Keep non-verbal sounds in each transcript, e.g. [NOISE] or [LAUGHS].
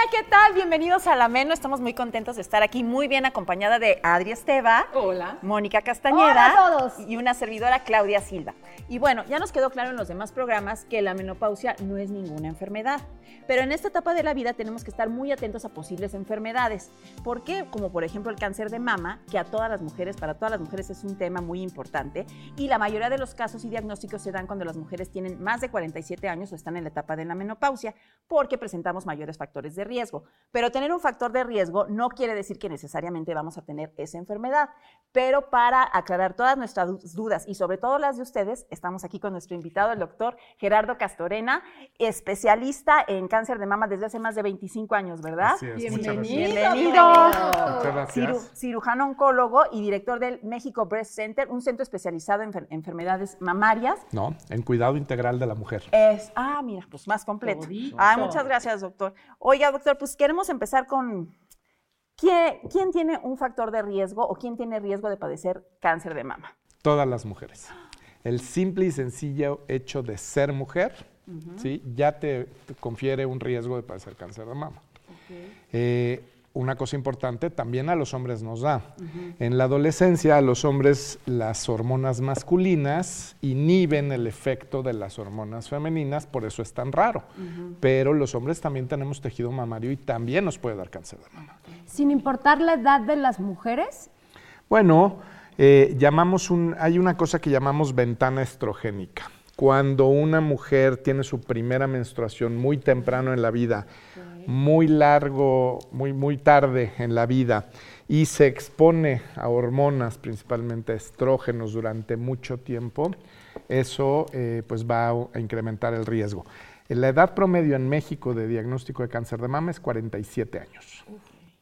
Hola, ¿qué tal? Bienvenidos a La Meno. Estamos muy contentos de estar aquí, muy bien acompañada de Adri Esteva, Hola. Mónica Castañeda Hola a todos. y una servidora Claudia Silva. Y bueno, ya nos quedó claro en los demás programas que la menopausia no es ninguna enfermedad. Pero en esta etapa de la vida tenemos que estar muy atentos a posibles enfermedades. ¿Por qué? Como por ejemplo el cáncer de mama, que a todas las mujeres, para todas las mujeres es un tema muy importante. Y la mayoría de los casos y diagnósticos se dan cuando las mujeres tienen más de 47 años o están en la etapa de la menopausia, porque presentamos mayores factores de riesgo. Pero tener un factor de riesgo no quiere decir que necesariamente vamos a tener esa enfermedad. Pero para aclarar todas nuestras dudas y sobre todo las de ustedes, estamos aquí con nuestro invitado, el doctor Gerardo Castorena, especialista en cáncer de mama desde hace más de 25 años, ¿verdad? Así es. Bienvenido. Ciru- cirujano oncólogo y director del México Breast Center, un centro especializado en enfer- enfermedades mamarias. No, en cuidado integral de la mujer. Es, ah, mira, pues más completo. Ah, muchas gracias, doctor. Oiga, doctor, pues queremos empezar con ¿quién, quién tiene un factor de riesgo o quién tiene riesgo de padecer cáncer de mama? Todas las mujeres. El simple y sencillo hecho de ser mujer, ¿sí? ya te, te confiere un riesgo de padecer cáncer de mama. Eh, una cosa importante, también a los hombres nos da. En la adolescencia, a los hombres las hormonas masculinas inhiben el efecto de las hormonas femeninas, por eso es tan raro. Pero los hombres también tenemos tejido mamario y también nos puede dar cáncer de mama. Sin importar la edad de las mujeres, Bueno, eh, llamamos un, hay una cosa que llamamos ventana estrogénica. Cuando una mujer tiene su primera menstruación muy temprano en la vida, muy largo, muy, muy tarde en la vida, y se expone a hormonas, principalmente estrógenos, durante mucho tiempo, eso eh, pues va a, a incrementar el riesgo. La edad promedio en México de diagnóstico de cáncer de mama es 47 años.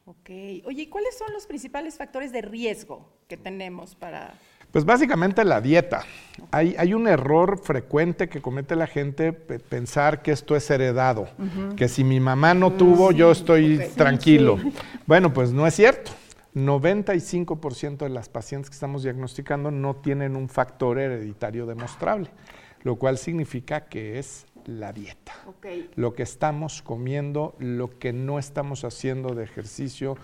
Ok. Oye, ¿y cuáles son los principales factores de riesgo que tenemos para... Pues básicamente la dieta. Hay, hay un error frecuente que comete la gente pe- pensar que esto es heredado, que si mi mamá no tuvo, yo estoy tranquilo. Bueno, pues no es cierto. 95% de las pacientes que estamos diagnosticando no tienen un factor hereditario demostrable, lo cual significa que es la dieta. Lo que estamos comiendo, lo que no estamos haciendo de ejercicio,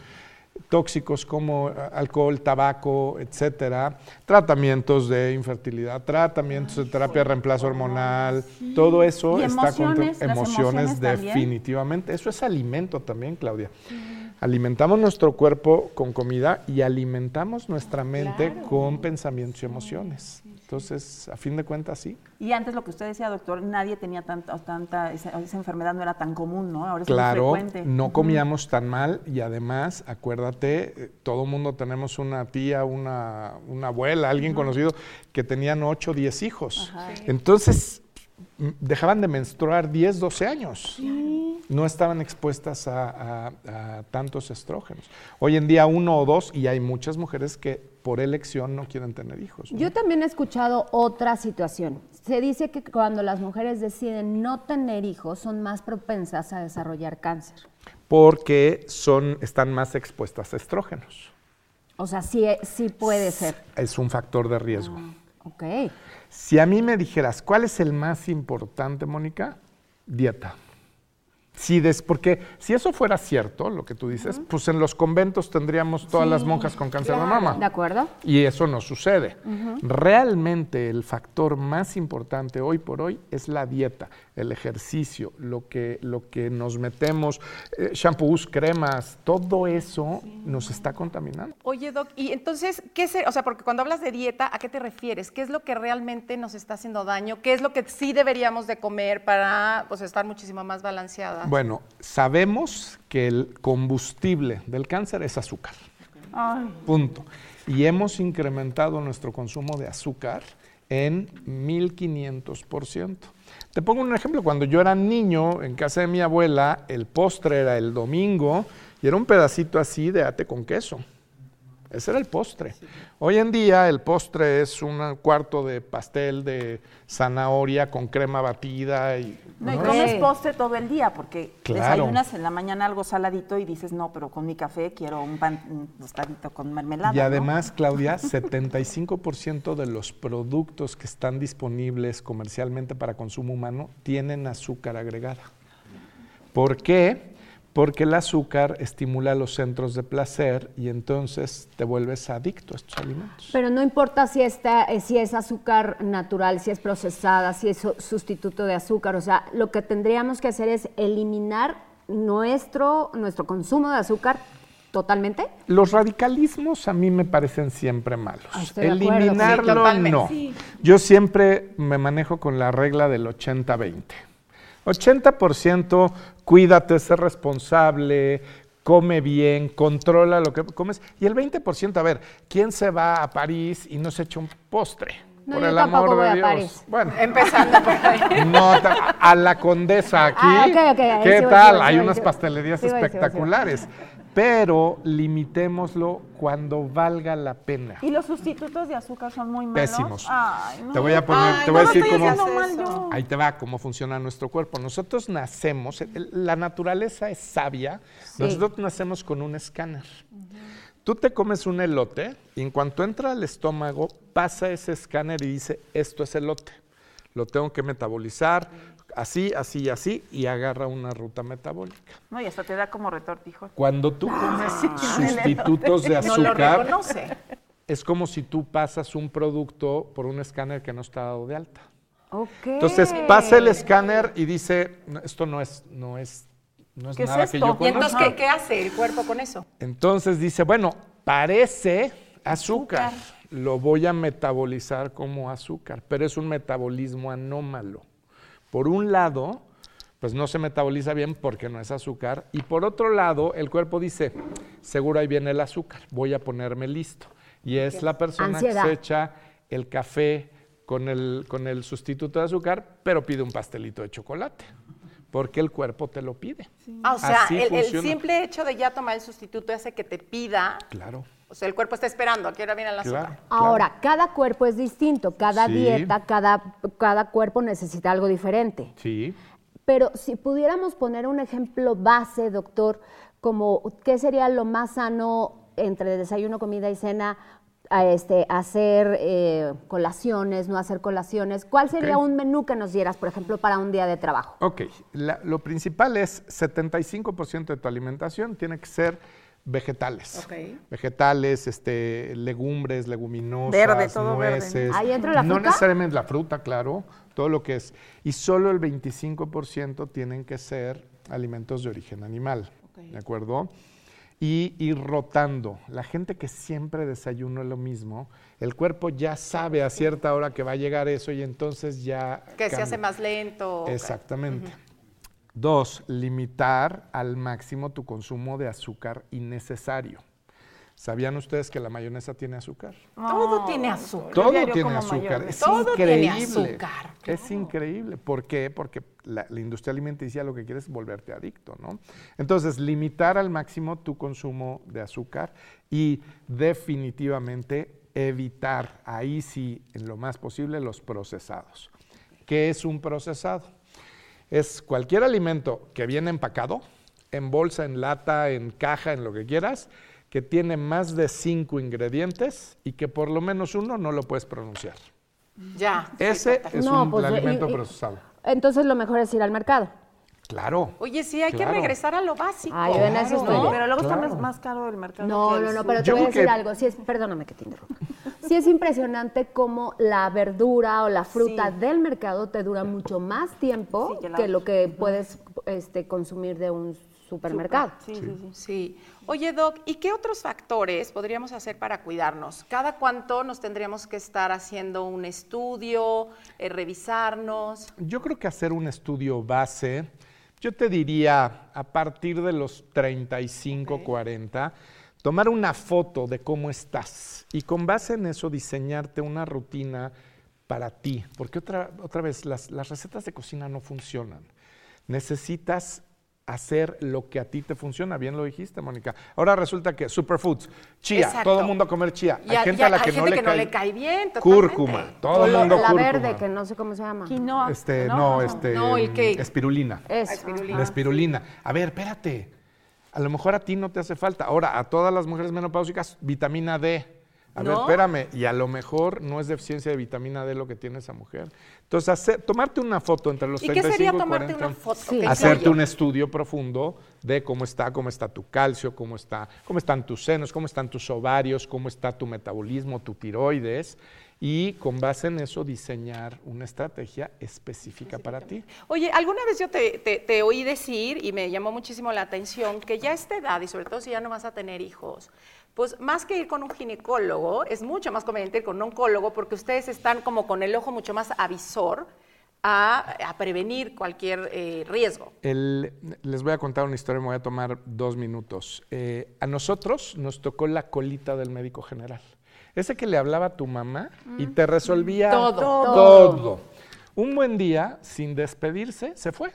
tóxicos como eh, alcohol, tabaco, etcétera, tratamientos de infertilidad, tratamientos de terapia de reemplazo hormonal, todo eso ¿Y está contra emociones? ¿Las emociones definitivamente. Eso es alimento también, Claudia. Alimentamos nuestro cuerpo con comida y alimentamos nuestra mente con pensamientos y emociones. Entonces, a fin de cuentas, sí. Y antes lo que usted decía, doctor, nadie tenía tanta, tanta esa, esa enfermedad no era tan común, ¿no? Ahora es Claro, muy frecuente. no comíamos tan mal y además, acuérdate, eh, todo mundo tenemos una tía, una, una abuela, alguien conocido que tenían 8 o 10 hijos. Entonces, dejaban de menstruar 10, 12 años. No estaban expuestas a, a- a tantos estrógenos. Hoy en día uno o dos y hay muchas mujeres que por elección no quieren tener hijos. ¿no? yo también he escuchado otra situación. Se dice que cuando las mujeres deciden no tener hijos, son más propensas a desarrollar cáncer. Porque son, están más expuestas a estrógenos. O sea, sí, sí puede ser. Es un factor de riesgo. Ok. Si a mí me dijeras, ¿cuál es el más importante, Mónica? Dieta. Si des, porque si eso fuera cierto, lo que tú dices, pues en los conventos tendríamos todas las monjas con cáncer de mama. ¿De acuerdo? Y eso no sucede. Realmente el factor más importante hoy por hoy es la dieta, el ejercicio, lo que, lo que nos metemos, eh, shampoos, cremas, todo eso nos está contaminando. Oye, Doc, y entonces, ¿qué se, o sea, porque cuando hablas de dieta, ¿a qué te refieres? ¿Qué es lo que realmente nos está haciendo daño? ¿Qué es lo que sí deberíamos de comer para pues, estar muchísimo más Bueno, sabemos que el combustible del cáncer es azúcar. Punto. Y hemos incrementado nuestro consumo de azúcar en 1500%. Te pongo un ejemplo, cuando yo era niño en casa de mi abuela, el postre era el domingo y era un pedacito así de ate con queso. Ese era el postre. Hoy en día el postre es un cuarto de pastel de zanahoria con crema batida y No, y ¿no? comes postre todo el día, porque Claro. desayunas en la mañana algo saladito y dices, no, pero con mi café quiero un pan un tostadito con mermelada. Y ¿no? además, [LAUGHS] Claudia, 75% de los productos que están disponibles comercialmente para consumo humano tienen azúcar agregada. ¿Por qué? Porque el azúcar estimula los centros de placer y entonces te vuelves adicto a estos alimentos. Pero no importa si, está, eh, si es azúcar natural, si es procesada, si es su- sustituto de azúcar. O sea, lo que tendríamos que hacer es eliminar nuestro, nuestro consumo de azúcar totalmente. Los radicalismos a mí me parecen siempre malos. Ah. Eliminarlo, Sí, no. Yo siempre me manejo con la regla del 80-20. 80% cuídate, sé responsable, come bien, controla lo que comes. Y el 20%, a ver, ¿quién se va a París y no se echa un postre? No, Por yo el amor voy de a Dios. París. Bueno, Empezando por ahí. [LAUGHS] no, a la condesa aquí. Ah, ahí ¿Qué sí tal? sí Hay sí unas pastelerías espectaculares. Pero limitémoslo cuando valga la pena. Y los sustitutos de azúcar son muy malos. Pésimos. Ay, no. Te voy a poner, Ay, te voy a decir cómo. Ahí te va cómo funciona nuestro cuerpo. Nosotros nacemos, la naturaleza es sabia. Nosotros nacemos con un escáner. Tú te comes un elote y en cuanto entra al estómago, pasa ese escáner y dice, esto es elote. Lo tengo que metabolizar así, así y así y agarra una ruta metabólica. No, y hasta te da como retortijo. Cuando tú comes sustitutos de No lo azúcar, reconoce. es como si tú pasas un producto por un escáner que no está dado de alta. Ok. Entonces pasa el escáner y dice, "No, esto no es, no es, no es ¿Qué es nada que esto? yo ¿Y conozca. entonces ¿qué, qué hace el cuerpo con eso? Entonces dice, bueno, parece azúcar. Lo voy a metabolizar como azúcar, pero es un metabolismo anómalo. Por un lado, pues no se metaboliza bien porque no es azúcar. Y por otro lado, el cuerpo dice, seguro ahí viene el azúcar, voy a ponerme listo. Y es la persona Ansiedad. que se echa el café con el, con el sustituto de azúcar, pero pide un pastelito de chocolate, porque el cuerpo te lo pide. Ah, o sea, el, el simple hecho de ya tomar el sustituto hace que te pida, Claro. O sea, el cuerpo está esperando a que ahora viene el azúcar. Claro, Ahora, cada cuerpo es distinto, cada Sí. dieta, cada, cada cuerpo necesita algo diferente. Sí. Pero si pudiéramos poner un ejemplo base, doctor, como qué sería lo más sano entre desayuno, comida y cena, a este, hacer eh, colaciones, no hacer colaciones, ¿cuál sería un menú que nos dieras, por ejemplo, para un día de trabajo? Ok, la- lo principal es 75% de tu alimentación tiene que ser vegetales. Vegetales, este, legumbres, leguminosas, Verde, todo verde. nueces. ¿Ahí entra la no fruta? necesariamente la fruta, claro, todo lo que es. Y solo el 25% tienen que ser alimentos de origen animal. ¿De acuerdo? Y ir rotando. La gente que siempre desayuna lo mismo, el cuerpo ya sabe a cierta hora que va a llegar eso y entonces ya. Que se hace más lento. Exactamente. Dos, limitar al máximo tu consumo de azúcar innecesario. ¿Sabían ustedes que la mayonesa tiene azúcar? Todo tiene azúcar. Todo tiene azúcar. Es Todo tiene increíble. azúcar, Es increíble. ¿Por qué? Porque la, la industria alimenticia lo que quiere es volverte adicto, ¿no? Entonces, limitar al máximo tu consumo de azúcar y definitivamente evitar, ahí sí, en lo más posible, los procesados. ¿Qué es un procesado? Es cualquier alimento que viene empacado, en bolsa, en lata, en caja, en lo que quieras, que tiene más de cinco ingredientes y que por lo menos uno no lo puedes pronunciar. Ya. Ese es No, un pues, alimento y- y- procesado. Entonces lo mejor es ir al mercado. Claro. Oye, sí, hay que Claro. regresar a lo básico. Ay, yo en eso estoy ¿no? Pero luego Claro. está más, más caro el mercado. No, no, no, pero te Yo voy a decir que- algo. Sí es, perdóname que te interrumpa. Sí es impresionante cómo la verdura o la fruta Sí. del mercado te dura mucho más tiempo Sí, que lo que puedes este, consumir de un supermercado. Sí, sí, sí. Sí. Oye, Doc, ¿y qué otros factores podríamos hacer para cuidarnos? ¿Cada cuánto nos tendríamos que estar haciendo un estudio, eh, revisarnos? Yo creo que hacer un estudio base, yo te diría a partir de los 35, 40, tomar una foto de cómo estás y con base en eso diseñarte una rutina para ti, porque otra, otra vez las, las recetas de cocina no funcionan. Necesitas hacer lo que a ti te funciona, bien lo dijiste, Mónica. Ahora resulta que superfoods, chía, Exacto. todo el mundo a comer chía. Y hay a- gente y a- a la hay que, no, gente le que no cae, le cae bien, Cúrcuma, totalmente. todo O el mundo la cúrcuma. verde, que no sé cómo se llama. Quinoa. Este, ¿no? no, este. No. Espirulina. Eso. espirulina. La espirulina. A ver, espérate. A lo mejor a ti no te hace falta. Ahora, a todas las mujeres menopáusicas, vitamina D. A ver, ¿No? espérame. Y a lo mejor no es deficiencia de vitamina D lo que tiene esa mujer. Entonces, hacer- tomarte una foto entre los ¿Y qué 35 sería y tomarte 40, una foto? Sí. ¿Qué Hacerte sería? un estudio profundo de cómo está, cómo está tu calcio, cómo está, cómo están tus senos, cómo están tus ovarios, cómo está tu metabolismo, tu tiroides y con base en eso diseñar una estrategia específica para ti. Oye, alguna vez yo te, te- te oí decir, y me llamó muchísimo la atención, que ya a esta edad, y sobre todo si ya no vas a tener hijos, pues más que ir con un ginecólogo, es mucho más conveniente ir con un oncólogo porque ustedes están como con el ojo mucho más avisor a, a prevenir cualquier eh, riesgo. El- les voy a contar una historia, me voy a tomar dos minutos. Eh, a nosotros nos tocó la colita del médico general. Ese que le hablaba a tu mamá y te resolvía Todo. todo. Un buen día, sin despedirse, se fue.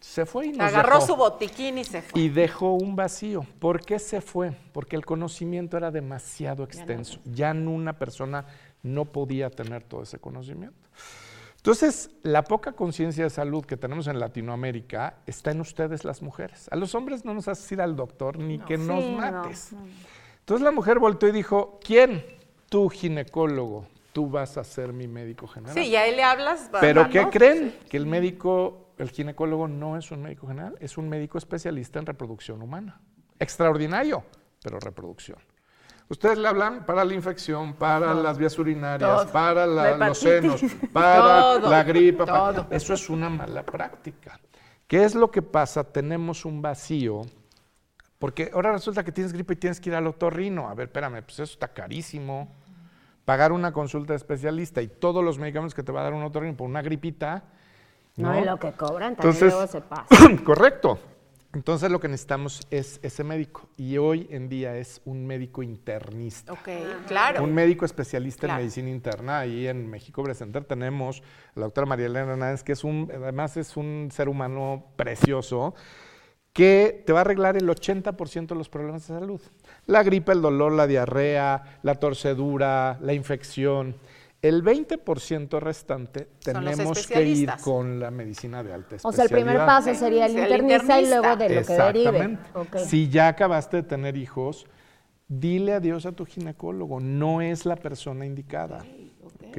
Se fue y nos Agarró dejó. su botiquín y se fue. Y dejó un vacío. ¿Por qué se fue? Porque el conocimiento era demasiado extenso. Ya en una persona no podía tener todo ese conocimiento. Entonces, la poca conciencia de salud que tenemos en Latinoamérica está en ustedes las mujeres. A los hombres no nos haces ir al doctor ni que nos Sí, no, mates. Entonces la mujer volteó y dijo, ¿quién? Tu ginecólogo. Tú vas a ser mi médico general. Sí, y a él le hablas. Pero ¿no? ¿qué creen? Que el médico, el ginecólogo no es un médico general, es un médico especialista en reproducción humana. Extraordinario, pero reproducción. Ustedes le hablan para la infección, para las vías urinarias, Todo. para la- La los senos, [LAUGHS] para Todo, la gripa. pa- todo. Eso es una mala práctica. ¿Qué es lo que pasa? Tenemos un vacío porque ahora resulta que tienes gripe y tienes que ir al otorrino. A ver, espérame, pues eso está carísimo. Pagar una consulta de especialista y todos los medicamentos que te va a dar un otorrino por una gripita. No, ¿no? y lo que cobran también Entonces, luego se pasa. [CLEARS THROAT] correcto. Entonces lo que necesitamos es ese médico. Y hoy en día es un médico internista. Ok, claro. Un médico especialista Claro. en medicina interna. Ahí en México Center tenemos a la doctora María Elena Hernández, que es un, además es un ser humano precioso, que te va a arreglar el 80% de los problemas de salud. La gripe, el dolor, la diarrea, la torcedura, la infección. El 20% restante tenemos que ir con la medicina de alta O sea, el primer especialidad. paso sería el Sí, el internista y luego de lo que derive. Si ya acabaste de tener hijos, dile adiós a tu ginecólogo. No es la persona indicada. ¿ok?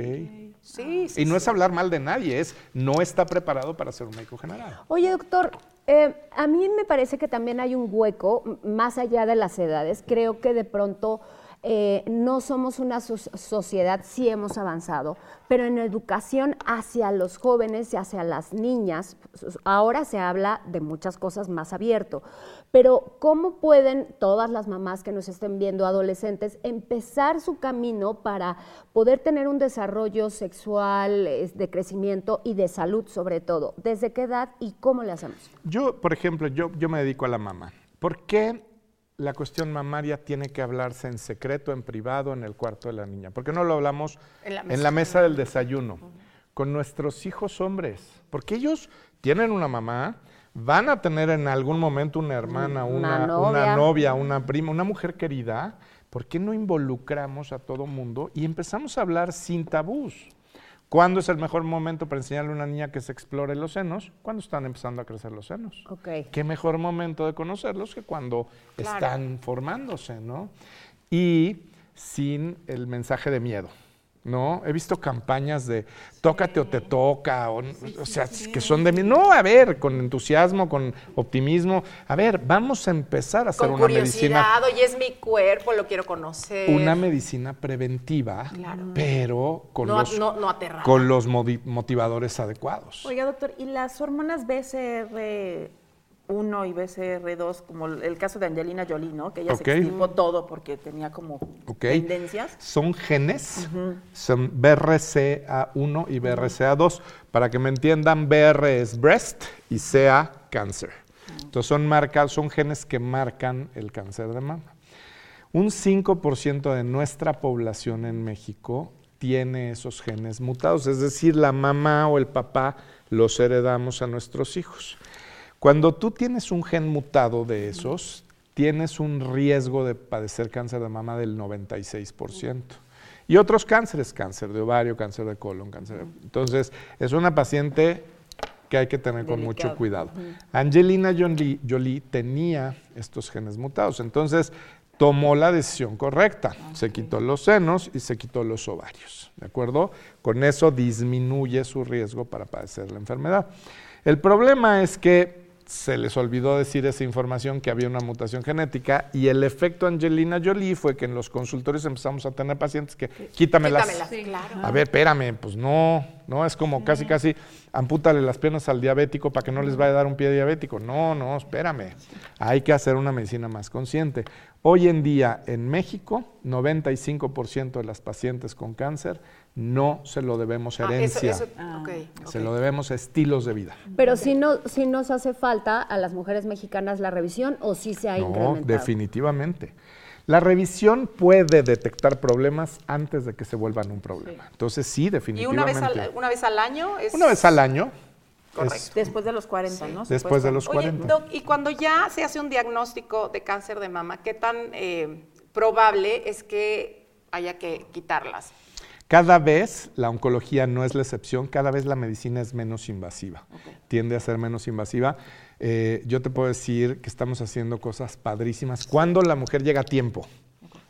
Sí, sí, Y no sí. es hablar mal de nadie, es no está preparado para ser un médico general. Oye, doctor, eh, a mí me parece que también hay un hueco, más allá de las edades. Creo que de pronto eh, no somos una so- sociedad, sí hemos avanzado, pero en educación hacia los jóvenes y hacia las niñas, ahora se habla de muchas cosas más abierto. Pero ¿cómo pueden todas las mamás que nos estén viendo, adolescentes, empezar su camino para poder tener un desarrollo sexual, de crecimiento y de salud sobre todo? ¿Desde qué edad y cómo le hacemos? Yo, por ejemplo, yo, yo me dedico a la mamá. ¿Por qué la cuestión mamaria tiene que hablarse en secreto, en privado, en el cuarto de la niña? ¿Por qué no lo hablamos En la en mesa. la mesa del desayuno? Con nuestros hijos hombres. Porque ellos tienen una mamá, van a tener en algún momento una hermana, Una una, novia. una novia, una prima, una mujer querida. ¿Por qué no involucramos a todo mundo y empezamos a hablar sin tabús? ¿Cuándo es el mejor momento para enseñarle a una niña que se explore los senos? Cuando están empezando a crecer los senos. ¿Qué mejor momento de conocerlos que cuando Claro. están formándose, ¿no? Y sin el mensaje de miedo. ¿No? He visto campañas de tócate o te toca, o, o sea, que son de mí. No, a ver, con entusiasmo, con optimismo. A ver, vamos a empezar a hacer Con una medicina. curiosidad, oye, es mi cuerpo, lo quiero conocer. Una medicina preventiva, pero con No- los, no- con los motivadores adecuados. Oiga, doctor, ¿y las hormonas BCR1 y BCR2, como el caso de Angelina Jolie, ¿no? Que ella se extirpó todo porque tenía como tendencias. Son genes, son BRCA1 y BRCA2. Para que me entiendan, BR es breast y CA cáncer. Entonces son marcas, son genes que marcan el cáncer de mama. Un 5% de nuestra población en México tiene esos genes mutados, es decir, la mamá o el papá los heredamos a nuestros hijos. Cuando tú tienes un gen mutado de esos, tienes un riesgo de padecer cáncer de mama del 96%. Y otros cánceres, cáncer de ovario, cáncer de colon, cáncer. de- Entonces, es una paciente que hay que tener con mucho cuidado. Angelina Jolie, Jolie tenía estos genes mutados, entonces tomó la decisión correcta. Se quitó los senos y se quitó los ovarios, ¿de acuerdo? Con eso disminuye su riesgo para padecer la enfermedad. El problema es que se les olvidó decir esa información que había una mutación genética y el efecto Angelina Jolie fue que en los consultorios empezamos a tener pacientes que quítamelas. Quítamelas, claro. A ver, espérame, pues no, no, es como casi, casi, ampútale las piernas al diabético para que no les vaya a dar un pie diabético. No, no, espérame. Hay que hacer una medicina más consciente. Hoy en día en México, 95% de las pacientes con cáncer no se lo debemos a Ah, eso- herencia, ok, se lo debemos a estilos de vida. Pero si no, si nos hace falta a las mujeres mexicanas la revisión o si se ha No, incrementado. definitivamente. La revisión puede detectar problemas antes de que se vuelvan un problema. Entonces sí, Y una definitivamente. vez, al, una vez al año es... Una vez al año. Correcto. es- Después de los 40, ¿no? Después de los Oye, 40. Doc, y cuando ya se hace un diagnóstico de cáncer de mama, ¿qué tan eh, probable es que haya que quitarlas? Cada vez la oncología no es la excepción, cada vez la medicina es menos invasiva, tiende a ser menos invasiva. Eh, yo te puedo decir que estamos haciendo cosas padrísimas cuando la mujer llega a tiempo.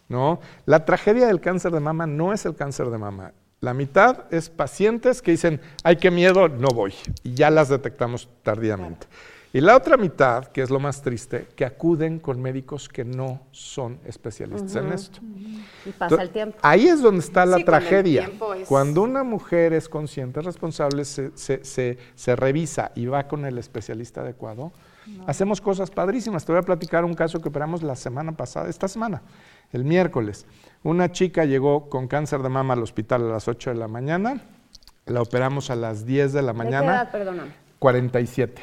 ¿no? La tragedia del cáncer de mama no es el cáncer de mama. La mitad es pacientes que dicen, ay, qué miedo, no voy. Y ya las detectamos tardíamente. Y la otra mitad, que es lo más triste, que acuden con médicos que no son especialistas en esto. Y pasa el tiempo. Ahí es donde está la Sí, tragedia. es- Cuando una mujer es consciente, responsable, se, se- se- se revisa y va con el especialista adecuado, hacemos cosas padrísimas. Te voy a platicar un caso que operamos la semana pasada, esta semana, el miércoles. Una chica llegó con cáncer de mama al hospital a las 8 de la mañana, la operamos a las 10 de la ¿De qué mañana. edad, perdóname? 47.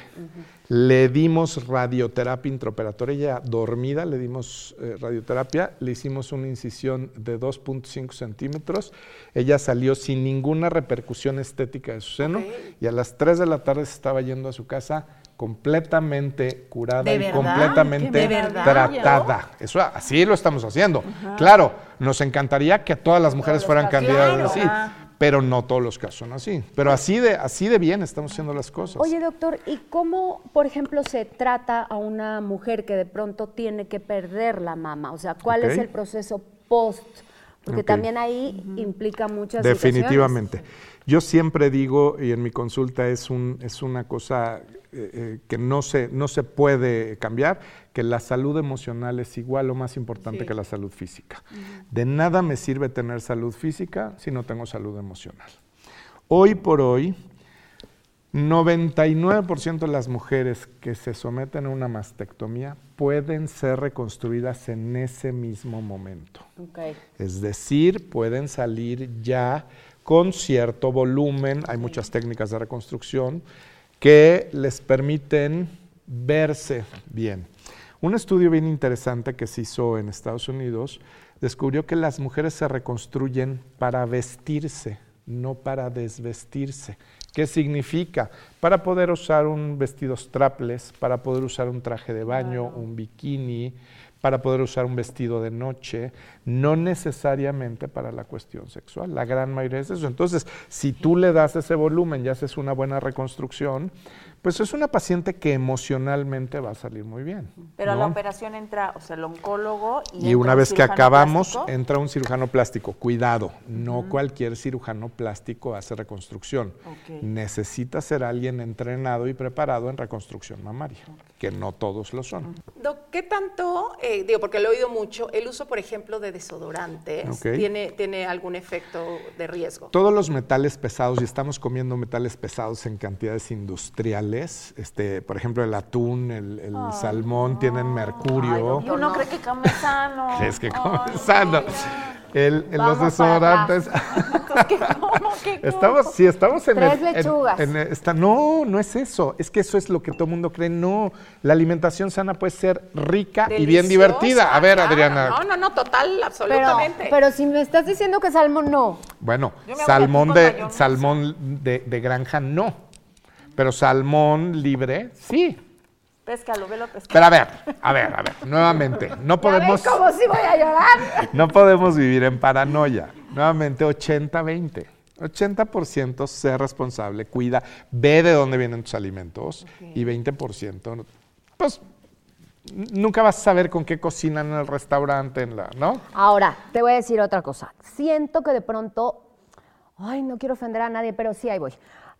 Le dimos radioterapia intraoperatoria, ella dormida, le dimos eh, radioterapia, le hicimos una incisión de 2.5 centímetros, ella salió sin ninguna repercusión estética de su seno y a las 3 de la tarde se estaba yendo a su casa completamente curada ¿De y verdad? completamente ¿De verdad? tratada. Eso así lo estamos haciendo. Claro, nos encantaría que todas las mujeres fueran candidatas así, pero no todos los casos son así. Pero así de, así de bien estamos haciendo las cosas. Oye, doctor, ¿y cómo, por ejemplo, se trata a una mujer que de pronto tiene que perder la mama? O sea, ¿cuál es el proceso post? Porque también ahí implica muchas Definitivamente. Yo siempre digo, y en mi consulta es, un, es una cosa eh, eh, que no se, no se puede cambiar, que la salud emocional es igual o más importante que la salud física. De nada me sirve tener salud física si no tengo salud emocional. Hoy por hoy, 99% de las mujeres que se someten a una mastectomía pueden ser reconstruidas en ese mismo momento. Ok. Es decir, pueden salir ya con cierto volumen, hay muchas técnicas de reconstrucción que les permiten verse bien. Un estudio bien interesante que se hizo en Estados Unidos descubrió que las mujeres se reconstruyen para vestirse, no para desvestirse. ¿Qué significa? Para poder usar un vestido strapless, para poder usar un traje de baño, un bikini, para poder usar un vestido de noche, no necesariamente para la cuestión sexual. La gran mayoría es eso. Entonces, si tú le das ese volumen y haces una buena reconstrucción, pues es una paciente que emocionalmente va a salir muy bien. Pero a la ¿no? operación entra, o sea, el oncólogo y, Y una un vez que acabamos, plástico. entra un cirujano plástico. Cuidado, no cualquier cirujano plástico hace reconstrucción. Necesita ser alguien entrenado y preparado en reconstrucción mamaria, que no todos lo son. Doc, ¿qué tanto, eh, digo, porque lo he oído mucho, el uso, por ejemplo, de desodorantes tiene, tiene algún efecto de riesgo? Todos los metales pesados, y estamos comiendo metales pesados en cantidades industriales, este, por ejemplo, el atún, el, el salmón, tienen mercurio. Y uno cree que come sano. [LAUGHS] es que Ay, come sano. El- el- los desodorantes. [LAUGHS] Estamos, sí, estamos en Tres el- lechugas. en está- no, no es eso. Es que eso es lo que todo el mundo cree. No, la alimentación sana puede ser rica y bien divertida. A ver, claro. Adriana. No, no, no, total, absolutamente. pero si me estás diciendo que salmón no. Bueno, salmón de salmón de, de granja no, pero salmón libre sí. Péscalo, velo pescado. Pero a ver, a ver, a ver, nuevamente, no ¿Ya podemos, cómo si voy a llorar? no podemos vivir en paranoia. Nuevamente, 80-20. 80% sé responsable, cuida, ve de dónde vienen tus alimentos y 20%, pues nunca vas a saber con qué cocinan en el restaurante, en la, ¿no? Ahora, te voy a decir otra cosa. Siento que de pronto, ay, no quiero ofender a nadie, pero sí, ahí voy.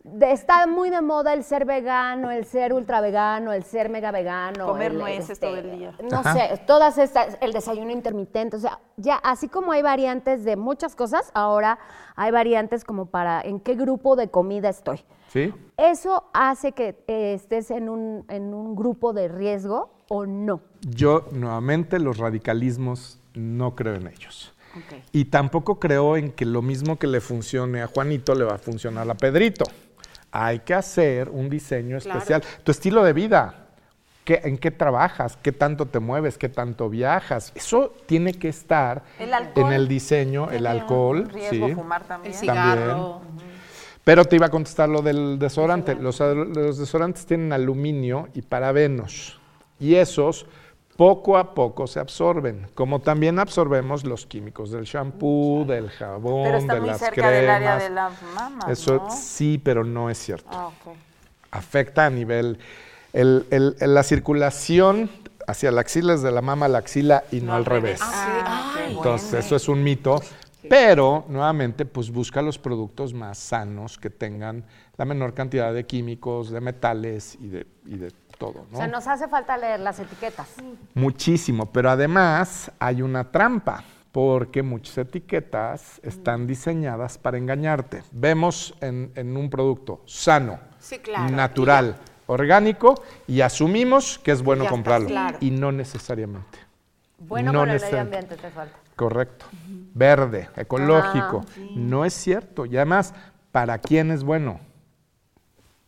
De- está muy de moda el ser vegano, el ser ultra vegano, el ser mega vegano. Comer el, nueces todo el día. No sé, todas estas, el desayuno intermitente, o sea, ya así como hay variantes de muchas cosas, ahora hay variantes como para en qué grupo de comida estoy. ¿Sí? ¿Eso hace que eh, estés en un, en un grupo de riesgo o no? Yo, nuevamente, los radicalismos no creo en ellos. Y tampoco creo en que lo mismo que le funcione a Juanito le va a funcionar a Pedrito. Hay que hacer un diseño Claro. especial. Tu estilo de vida, ¿qué- ¿en qué trabajas? ¿Qué tanto te mueves? ¿Qué tanto viajas? Eso tiene que estar El alcohol en el diseño, el alcohol. riesgo sí. fumar también. el cigarro. Pero te iba a contestar lo del desodorante. Los, los desodorantes tienen aluminio y parabenos. Y esos poco a poco se absorben. Como también absorbemos los químicos del shampoo, del jabón, Pero está de muy las cerca cremas. del área de las mamas, Eso ¿no? sí, pero no es cierto. Ah. Afecta a nivel. el- el- el- la circulación hacia la axila es de la mama a la axila y no, al revés. Ah, qué Entonces, bueno. eso es un mito. Pero, nuevamente, pues busca los productos más sanos que tengan la menor cantidad de químicos, de metales y de, y de todo. ¿no? O sea, nos hace falta leer las etiquetas. Muchísimo, pero además hay una trampa, porque muchas etiquetas están diseñadas para engañarte. Vemos en, en un producto sano, Sí, claro, natural, orgánico, y asumimos que es bueno comprarlo. claro. Y no necesariamente. Bueno, No con el medio ambiente te falta. Correcto. Verde, ecológico. Ah, No es cierto. Y además, ¿para quién es bueno?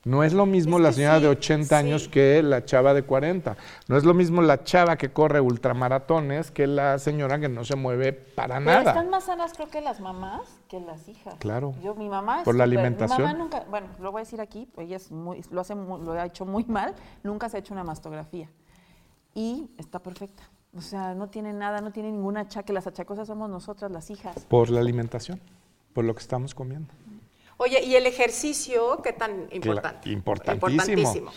No es lo mismo la señora de 80 años que la chava de 40. No es lo mismo la chava que corre ultramaratones que la señora que no se mueve para Pero nada. están más sanas creo que las mamás que las hijas. Claro. Yo, mi mamá es Por la alimentación. Mi mamá nunca, bueno, lo voy a decir aquí, ella es muy, lo hace muy- lo ha hecho muy mal, nunca se ha hecho una mastografía. Y está perfecta. O sea, no tiene nada, no tiene ningún achaque. Las achacosas somos nosotras, las hijas. Por la alimentación, por lo que estamos comiendo. Oye, ¿y el ejercicio qué tan importante? importantísimo.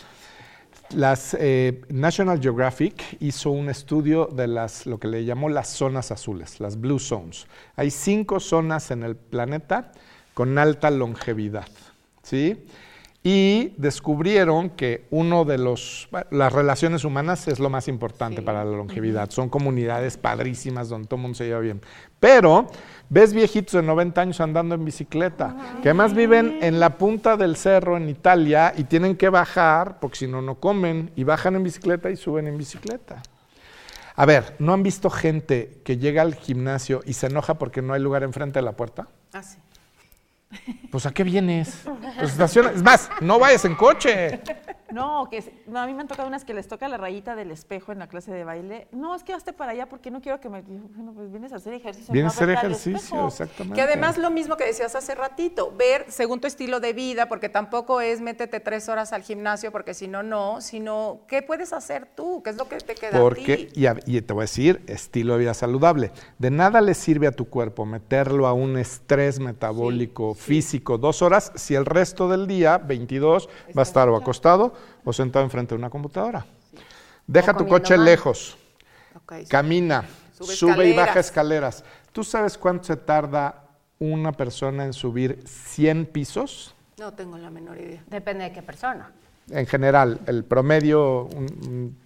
Las eh, National Geographic hizo un estudio de las lo que le llamó las zonas azules, las blue zones. Hay cinco zonas en el planeta con alta longevidad, ¿sí? Y descubrieron que uno de los las relaciones humanas es lo más importante para la longevidad. Son comunidades padrísimas donde todo el mundo se lleva bien. Pero ves viejitos de 90 años andando en bicicleta, que además viven en la punta del cerro en Italia y tienen que bajar porque si no no comen y bajan en bicicleta y suben en bicicleta. A ver, ¿no han visto gente que llega al gimnasio y se enoja porque no hay lugar enfrente de la puerta? Ah, sí. Pues ¿a qué vienes? Pues estaciona- Es más, no vayas en coche. No, que es- no, a mí me han tocado unas que les toca la rayita del espejo en la clase de baile. No, es que hazte para allá porque no quiero que me. Bueno, pues vienes a hacer ejercicio. Vienes no a hacer ejercicio, exactamente. Que además lo mismo que decías hace ratito, ver según tu estilo de vida, porque tampoco es métete tres horas al gimnasio, porque si no, no, sino qué puedes hacer tú, qué es lo que te queda a Porque, ti. y, a- y te voy a decir, estilo de vida saludable. De nada le sirve a tu cuerpo meterlo a un estrés metabólico físico dos horas si el resto del día, 22, va a estar o acostado o sentado enfrente de una computadora. Deja tu coche mal. lejos, camina, Sube sube y baja escaleras. ¿Tú sabes cuánto se tarda una persona en subir 100 pisos? No tengo la menor idea. Depende de qué persona. en general, el promedio, un-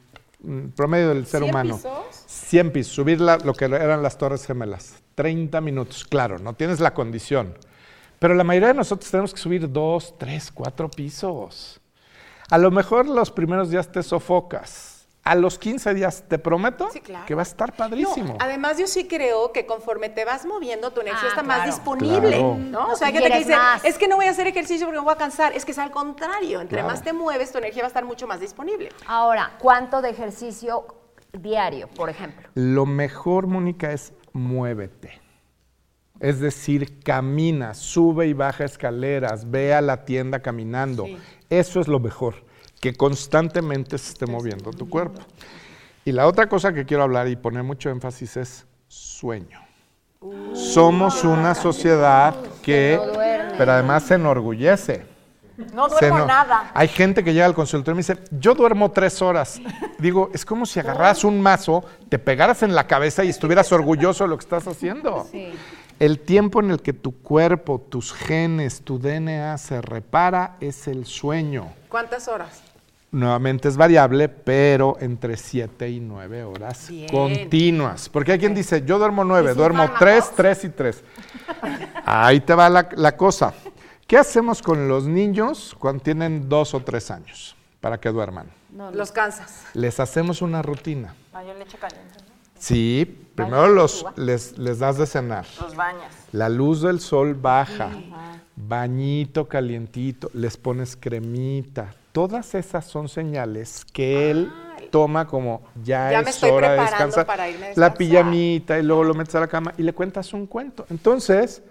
un- un promedio del ser ¿Cien humano. pisos? 100 pisos, subir la- lo que eran las Torres Gemelas. 30 minutos, claro, no tienes la condición. Pero la mayoría de nosotros tenemos que subir 2, 3, 4 pisos. A lo mejor los primeros días te sofocas. A los 15 días te prometo Sí, claro. que va a estar padrísimo. No, además yo sí creo que conforme te vas moviendo, tu energía Ah, está más disponible, Claro. ¿no? O sea, hay Y gente que quieres dice, más. es que no voy a hacer ejercicio porque me voy a cansar. Es que es al contrario, entre Claro. más te mueves, tu energía va a estar mucho más disponible. Ahora, ¿cuánto de ejercicio diario, por ejemplo? Lo mejor, Mónica, es muévete. Es decir, camina, sube y baja escaleras, ve a la tienda caminando. Eso es lo mejor, que constantemente se esté moviendo tu cuerpo. Y la otra cosa que quiero hablar y poner mucho énfasis es sueño. Somos una sociedad que, no pero además se enorgullece. No Se duermo no- nada. Hay gente que llega al consultorio y me dice, yo duermo tres horas. Digo, es como si agarraras un mazo, te pegaras en la cabeza y estuvieras orgulloso de lo que estás haciendo. El tiempo en el que tu cuerpo, tus genes, tu DNA se repara es el sueño. ¿Cuántas horas? Nuevamente es variable, pero entre 7 y 9 horas Bien. continuas. Porque hay quien dice, yo duermo 9, sin duermo fármacos? 3, 3 y 3. Ahí te va la, la cosa. ¿Qué hacemos con los niños cuando tienen 2 o 3 años para que duerman? Los cansas. Les hacemos una rutina. Ay, yo leche caliente. ¿no? Sí, primero los, les, les das de cenar. Los bañas. La luz del sol baja, bañito calientito, les pones cremita. Todas esas son señales que él toma como ya, Ya me es estoy hora de descansar. para irme a La descansar. pijamita y luego lo metes a la cama y le cuentas un cuento. Entonces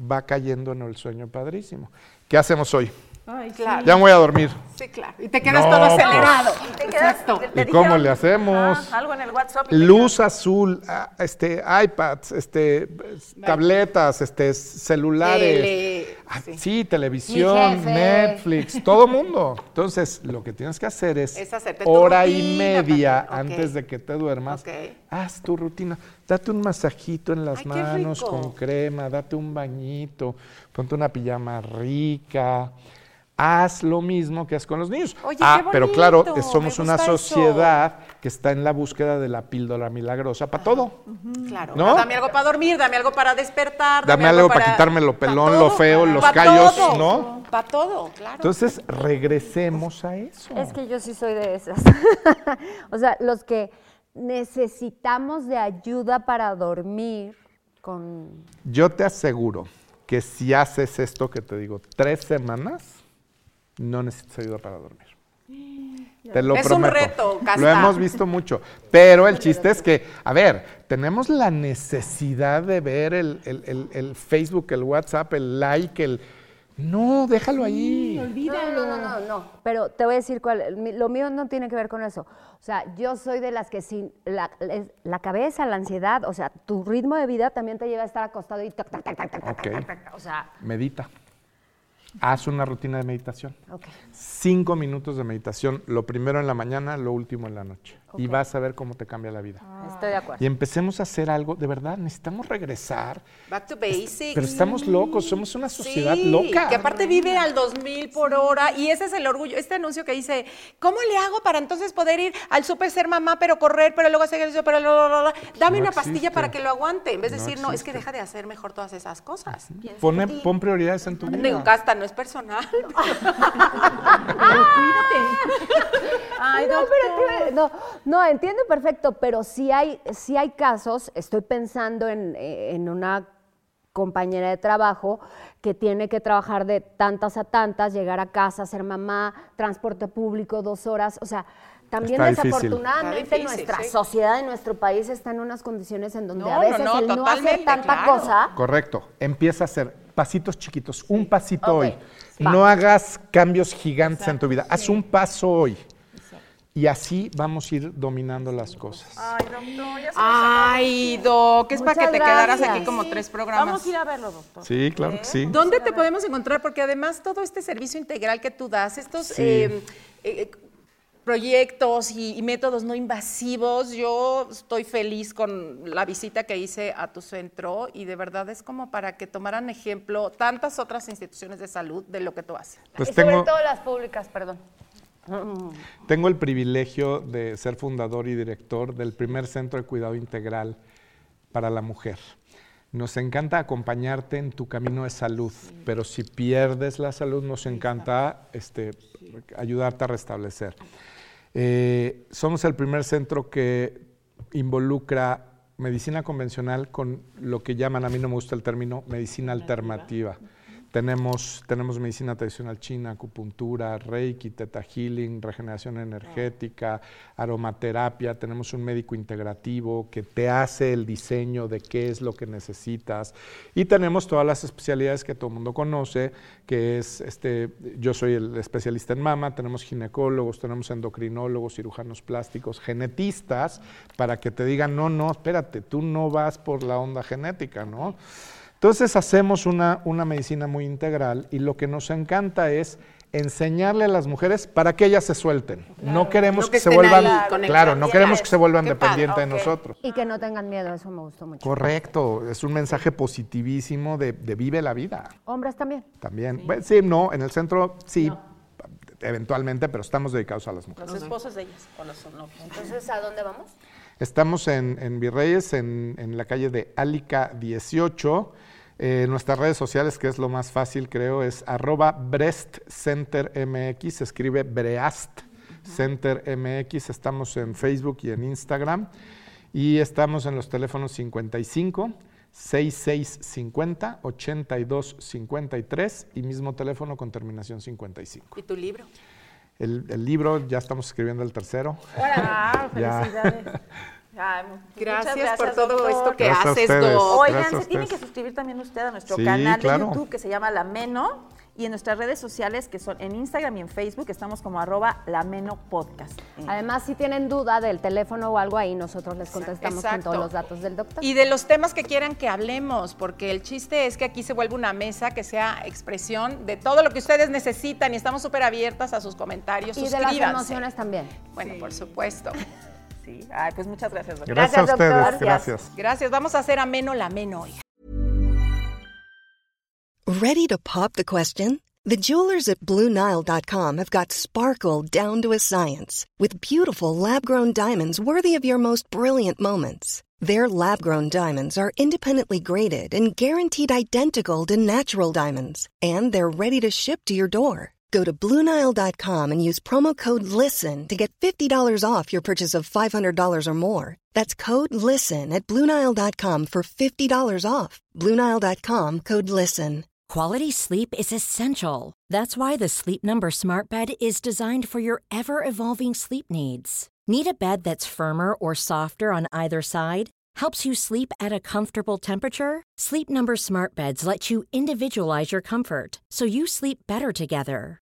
va cayendo en el sueño padrísimo. ¿Qué hacemos hoy? Ay, Claro. Ya me voy a dormir. Sí, claro. Y te quedas No, todo pues. acelerado. Te quedas- Exacto. te- te ¿Y cómo le hacemos? ah, algo en el WhatsApp. Luz azul, ah, este, iPads, este, tabletas, este, celulares. Tele, Ah, sí. sí. televisión. Netflix, todo mundo. Entonces, lo que tienes que hacer es, hora y media antes de que te duermas, haz tu rutina. Date un masajito en las Ay, manos con crema, date un bañito, ponte una pijama rica. Haz lo mismo que haces con los niños. Oye, ah, qué pero claro, somos una eso. sociedad que está en la búsqueda de la píldora milagrosa para todo. Claro. ¿No? Dame algo para dormir, dame algo para despertar. Dame algo para quitarme lo pelón, lo feo, los pa' callos, todo, ¿no? Para todo, claro. Entonces, regresemos a eso. Es que yo sí soy de esas. [LAUGHS] o sea, los que necesitamos de ayuda para dormir con... Yo te aseguro que si haces esto que te digo tres semanas, no necesitas ayuda para dormir. Te lo Es un prometo. reto, Lo Casta. hemos visto mucho. Pero el chiste es que, a ver, tenemos la necesidad de ver el, el- el- el Facebook, el WhatsApp, el like, el. No, déjalo ahí. No, no, no, no, no. Pero te voy a decir cuál. Lo mío no tiene que ver con eso. O sea, yo soy de las que sin la, la cabeza, la ansiedad, o sea, tu ritmo de vida también te lleva a estar acostado y tac, tac, tac, tac, tac, tac. O sea, Medita. Haz una rutina de meditación. Cinco minutos de meditación, lo primero en la mañana, lo último en la noche. Y vas a ver cómo te cambia la vida. Estoy de acuerdo. Y empecemos a hacer algo, de verdad, necesitamos regresar. Back to basics. Pero estamos locos, somos una sociedad Sí, loca. Que aparte vive al 2000 por hora y ese es el orgullo. Este anuncio que dice, ¿cómo le hago para entonces poder ir al súper ser mamá, pero correr, pero luego hacer ejercicio, pero la, la, la, la? dame No una pastilla para que lo aguante? En vez de No decir, no, es que deja de hacer mejor todas esas cosas. Pone- pon prioridades en tu Digo, vida. Casta, no es personal. [LAUGHS] [LAUGHS] Ay, no, doctor. pero no, no, entiendo perfecto, pero si hay, si hay casos, estoy pensando en, eh, en una compañera de trabajo que tiene que trabajar de tantas a tantas, llegar a casa, ser mamá, transporte público, dos horas, o sea, también Está desafortunadamente difícil, nuestra sí. sociedad y nuestro país está en unas condiciones en donde No, a no, veces no, el no hacer tanta claro. cosa Correcto. Empieza a hacer pasitos chiquitos, un pasito hoy. va. No hagas cambios gigantes en tu vida. Haz un paso hoy. Y así vamos a ir dominando las cosas. Ay, doctor, ya se Ay, Doc, es para que te quedaras aquí como tres programas. Vamos a ir a verlo, doctor. Sí, claro que sí. ¿Dónde te podemos encontrar? Porque además todo este servicio integral que tú das, estos Sí. eh, eh, proyectos y, y métodos no invasivos, yo estoy feliz con la visita que hice a tu centro y de verdad es como para que tomaran ejemplo tantas otras instituciones de salud de lo que tú haces. Pues y sobre todo las públicas, perdón. [LAUGHS] tengo el privilegio de ser fundador y director del primer centro de cuidado integral para la mujer. Nos encanta acompañarte en tu camino de salud, pero si pierdes la salud, nos encanta este, ayudarte a restablecer. Eh, somos el primer centro que involucra medicina convencional con lo que llaman, a mí no me gusta el término, medicina alternativa. Tenemos, tenemos medicina tradicional china, acupuntura, reiki, teta healing, regeneración energética, aromaterapia. Tenemos un médico integrativo que te hace el diseño de qué es lo que necesitas. Y tenemos todas las especialidades que todo el mundo conoce, que es, este, yo soy el especialista en mama, tenemos ginecólogos, tenemos endocrinólogos, cirujanos plásticos, genetistas, para que te digan, no, no, espérate, tú no vas por la onda genética, ¿no? Entonces hacemos una, una medicina muy integral y lo que nos encanta es enseñarle a las mujeres para que ellas se suelten. No queremos No que, que se vuelvan, claro, no queremos que se vuelvan dependientes de ok. nosotros. Y que no tengan miedo, eso me gustó mucho. Correcto, es un mensaje positivísimo de, de vive la vida. Hombres también. También, sí. sí, no, en el centro sí, eventualmente, pero estamos dedicados a las mujeres. Los esposos de ellas. O los, no, Entonces, ¿a dónde vamos? Estamos en, en Virreyes, en, en la calle de Álica 18. Eh, nuestras redes sociales, que es lo más fácil, creo, es arroba Breast Center MX, se escribe Breast Center MX. Estamos en Facebook y en Instagram. Y estamos en los teléfonos 55 6650 8253 y mismo teléfono con terminación 55. ¿Y tu libro? El, el libro, ya estamos escribiendo el tercero. [LAUGHS] Ya. felicidades. Ay, muchas Gracias, por todo doctor. esto que Gracias haces. Doc. Oigan, se tienen que suscribir también ustedes a nuestro Sí, canal claro. de YouTube que se llama La Meno y en nuestras redes sociales que son en Instagram y en Facebook estamos como arroba La Meno Podcast. Eh, Además, si tienen duda del teléfono o algo ahí, nosotros les contestamos con todos los datos del doctor. Y de los temas que quieran que hablemos, porque el chiste es que aquí se vuelve una mesa que sea expresión de todo lo que ustedes necesitan y estamos súper abiertas a sus comentarios. Y de las Suscríbanse. emociones también. Bueno, por supuesto. Sí. Ay, pues muchas gracias, doctor. Gracias, a ustedes, Gracias. gracias. Gracias. Vamos a hacer ameno la ameno hoy. Ready to pop the question? The jewelers at BlueNile.com have got sparkle down to a science with beautiful lab grown diamonds worthy of your most brilliant moments. Their lab grown diamonds are independently graded and guaranteed identical to natural diamonds, and they're ready to ship to your door. Go to BlueNile.com and use promo code LISTEN to get $50 off your purchase of $500 or more. That's code LISTEN at BlueNile.com for $50 off. BlueNile.com code LISTEN. Quality sleep is essential. That's why the Sleep Number Smart Bed is designed for your ever evolving sleep needs. Need a bed that's firmer or softer on either side? Helps you sleep at a comfortable temperature? Sleep Number Smart Beds let you individualize your comfort so you sleep better together.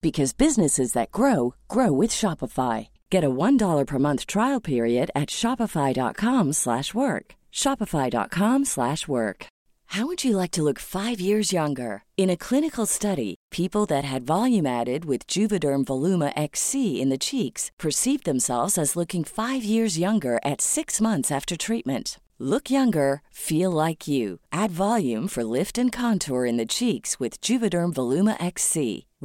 because businesses that grow grow with Shopify. Get a $1 per month trial period at Shopify.com slash work. Shopify.com slash work. How would you like to look 5 years younger? In a clinical study, people that had volume added with Juvederm Voluma XC in the cheeks perceived themselves as looking 5 years younger at 6 months after treatment. Look younger, feel like you. Add volume for lift and contour in the cheeks with Juvederm Voluma XC.